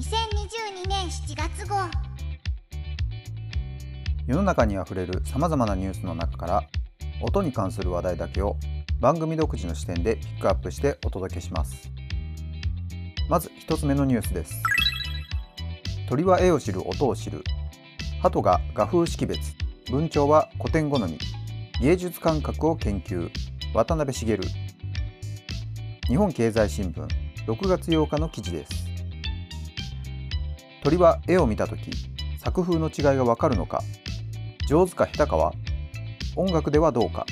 2022年7月号世の中にあふれるさまざまなニュースの中から音に関する話題だけを番組独自の視点でピックアップしてお届けします。まず一つ目のニュースです。鳥は絵を知る音を知る。鳩が画風識別。文鳥は古典好み。芸術感覚を研究。渡辺茂。日本経済新聞。6月8日の記事です。鳥は絵を見た時作風の違いがわかるのか上手か下手かは音楽ではどうか。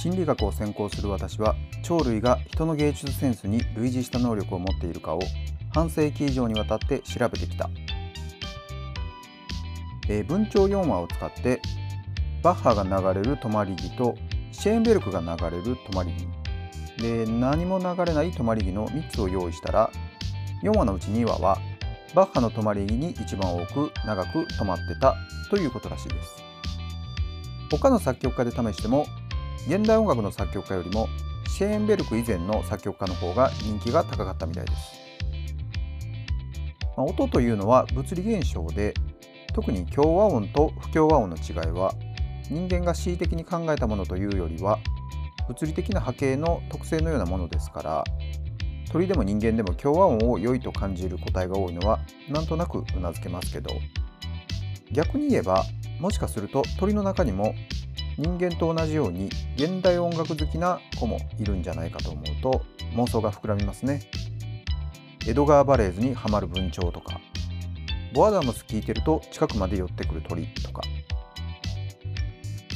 心理学を専攻する私は鳥類が人の芸術センスに類似した能力を持っているかを半世紀以上にわたって調べてきた、えー、文鳥4話を使ってバッハが流れる止まり木とシェーンベルクが流れる止まり木。で何も流れない止まり木の3つを用意したら4話のうち2話はバッハの止まり木に一番多く長く止まってたということらしいです。他の作曲家で試しても現代音楽の作曲家よりもシェーンベルク以前の作曲家の方が人気が高かったみたいです、まあ、音というのは物理現象で特に共和音と不協和音の違いは人間が恣意的に考えたものというよりは物理的な波形の特性のようなものですから鳥でも人間でも共和音を良いと感じる個体が多いのはなんとなくうなずけますけど。逆に言えばもしかすると鳥の中にも人間と同じように現代音楽好きな子もいるんじゃないかと思うと妄想が膨らみますね。エドガー・バレーズにはまる文鳥とかボアダムス聞いてると近くまで寄ってくる鳥とか。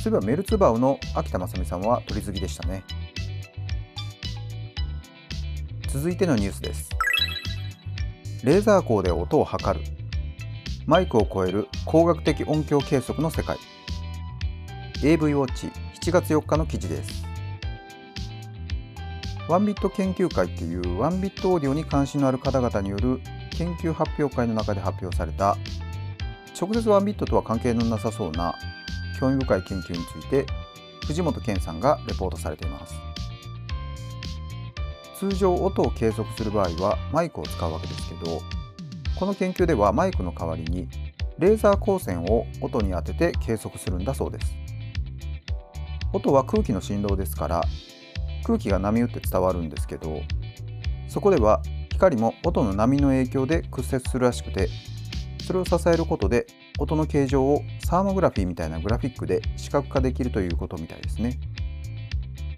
そういえばメルツバウの秋田正美さんは鳥好きでしたね。続いてのニュースです。レーザー光で音を測る。マイクを超える光学的音響計測の世界。AV ウォッチ7月4日の記事です。ワンビット研究会っていうワンビットオーディオに関心のある方々による研究発表会の中で発表された直接ワンビットとは関係のなさそうな興味深い研究について藤本健さんがレポートされています。通常音を計測する場合はマイクを使うわけですけどこの研究ではマイクの代わりにレーザー光線を音に当てて計測するんだそうです音は空気の振動ですから空気が波打って伝わるんですけどそこでは光も音の波の影響で屈折するらしくてそれを支えることで音の形状をサーモグラフィーみたいなグラフィックで視覚化できるということみたいですね。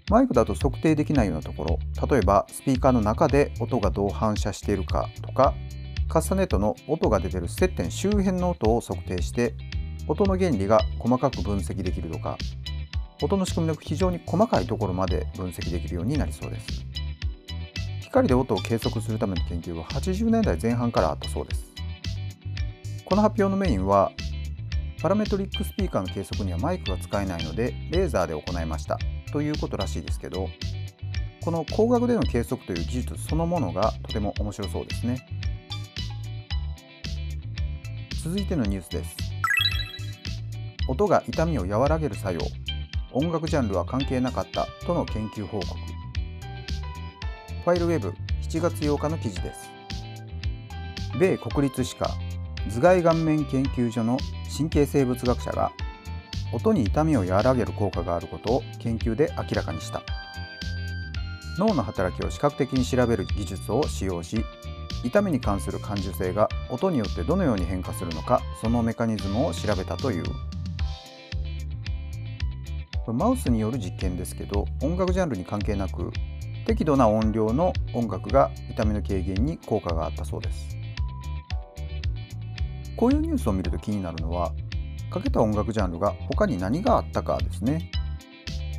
マイクだと測定できないようなところ例えばスピーカーの中で音がどう反射しているかとかカスタネットの音が出てる接点周辺の音を測定して音の原理が細かく分析できるとか音の仕組みの非常に細かいところまで分析できるようになりそうです。光で音を計測するための研究は80年代前半からあったそうです。この発表のメインはパラメトリックスピーカーの計測にはマイクが使えないのでレーザーで行いました。ということらしいですけどこの光学での計測という技術そのものがとても面白そうですね。続いてのニュースです。音が痛みを和らげる作用。音楽ジャンルは関係なかった。との研究報告。ファイルウェブ。7月8日の記事です。米国立歯科。頭蓋顔面研究所の神経生物学者が音に痛みを和らげる効果があることを研究で明らかにした。脳の働きを視覚的に調べる技術を使用し痛みに関する感受性が音によってどのように変化するのかそのメカニズムを調べたという。マウスによる実験ですけど音楽ジャンルに関係なく適度な音量の音楽が痛みの軽減に効果があったそうです。こういうニュースを見ると気になるのはかけた音楽ジャンルが他に何があったかですね。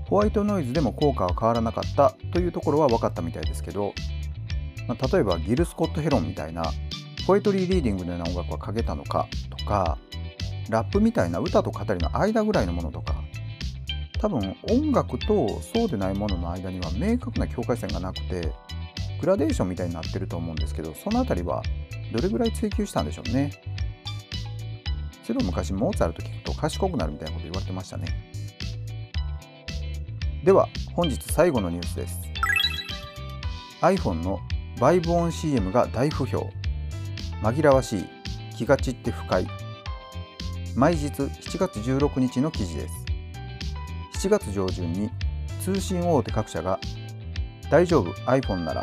ホワイトノイズでも効果は変わらなかったというところは分かったみたいですけどまあ、例えばギル・スコット・ヘロンみたいなポエトリーリーディングのような音楽はかけたのかとかラップみたいな歌と語りの間ぐらいのものとか多分音楽とそうでないものの間には明確な境界線がなくてグラデーションみたいになってると思うんですけどその辺りはどれぐらい追求したんでしょうね。それを昔モーツァルト聞くと賢くなるみたいなこと言われてましたね。では本日最後のニュースです。iPhone のバイブオン CM が大不評。紛らわしい気が散って不快。毎日7月16日の記事です。7月上旬に通信大手各社が大丈夫 iPhone なら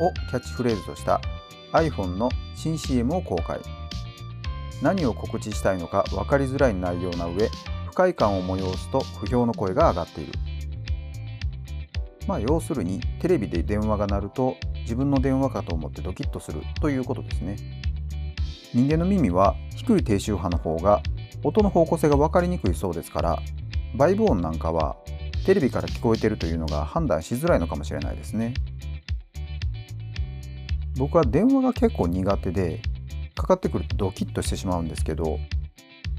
をキャッチフレーズとした iPhone の新 CM を公開。何を告知したいのか分かりづらい内容な上不快感を催すと不評の声が上がっている。まあ要するにテレビで電話が鳴ると自分の電話かと思ってドキッとする。ということですね。人間の耳は低い低周波の方が音の方向性が分かりにくいそうですからバイブ音なんかはテレビから聞こえてるというのが判断しづらいのかもしれないですね。僕は電話が結構苦手でかかってくるとドキッとしてしまうんですけど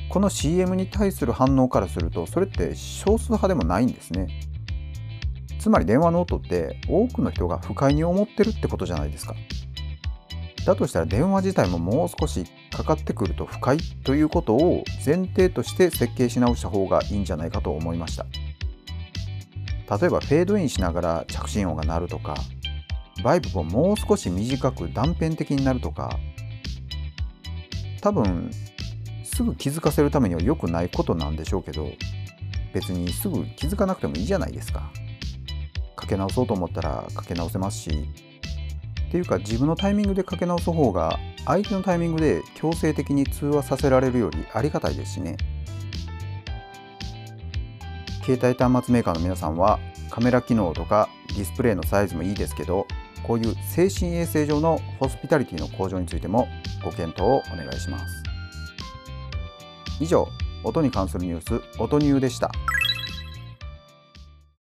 この CM に対する反応からするとそれって少数派でもないんですね。つまり電話の音って多くの人が不快に思ってるってことじゃないですか。だとしたら電話自体ももう少しかかってくると不快ということを前提として設計し直した方がいいんじゃないかと思いました。例えばフェードインしながら着信音が鳴るとかバイブももう少し短く断片的になるとか多分すぐ気づかせるためには良くないことなんでしょうけど別にすぐ気づかなくてもいいじゃないですか。かけ直そうと思ったらかけ直せますし。っていうか自分のタイミングでかけ直す方が相手のタイミングで強制的に通話させられるよりありがたいですしね。携帯端末メーカーの皆さんはカメラ機能とかディスプレイのサイズもいいですけどこういう精神衛生上のホスピタリティの向上についてもご検討をお願いします以上音に関するニュース音ニューでした。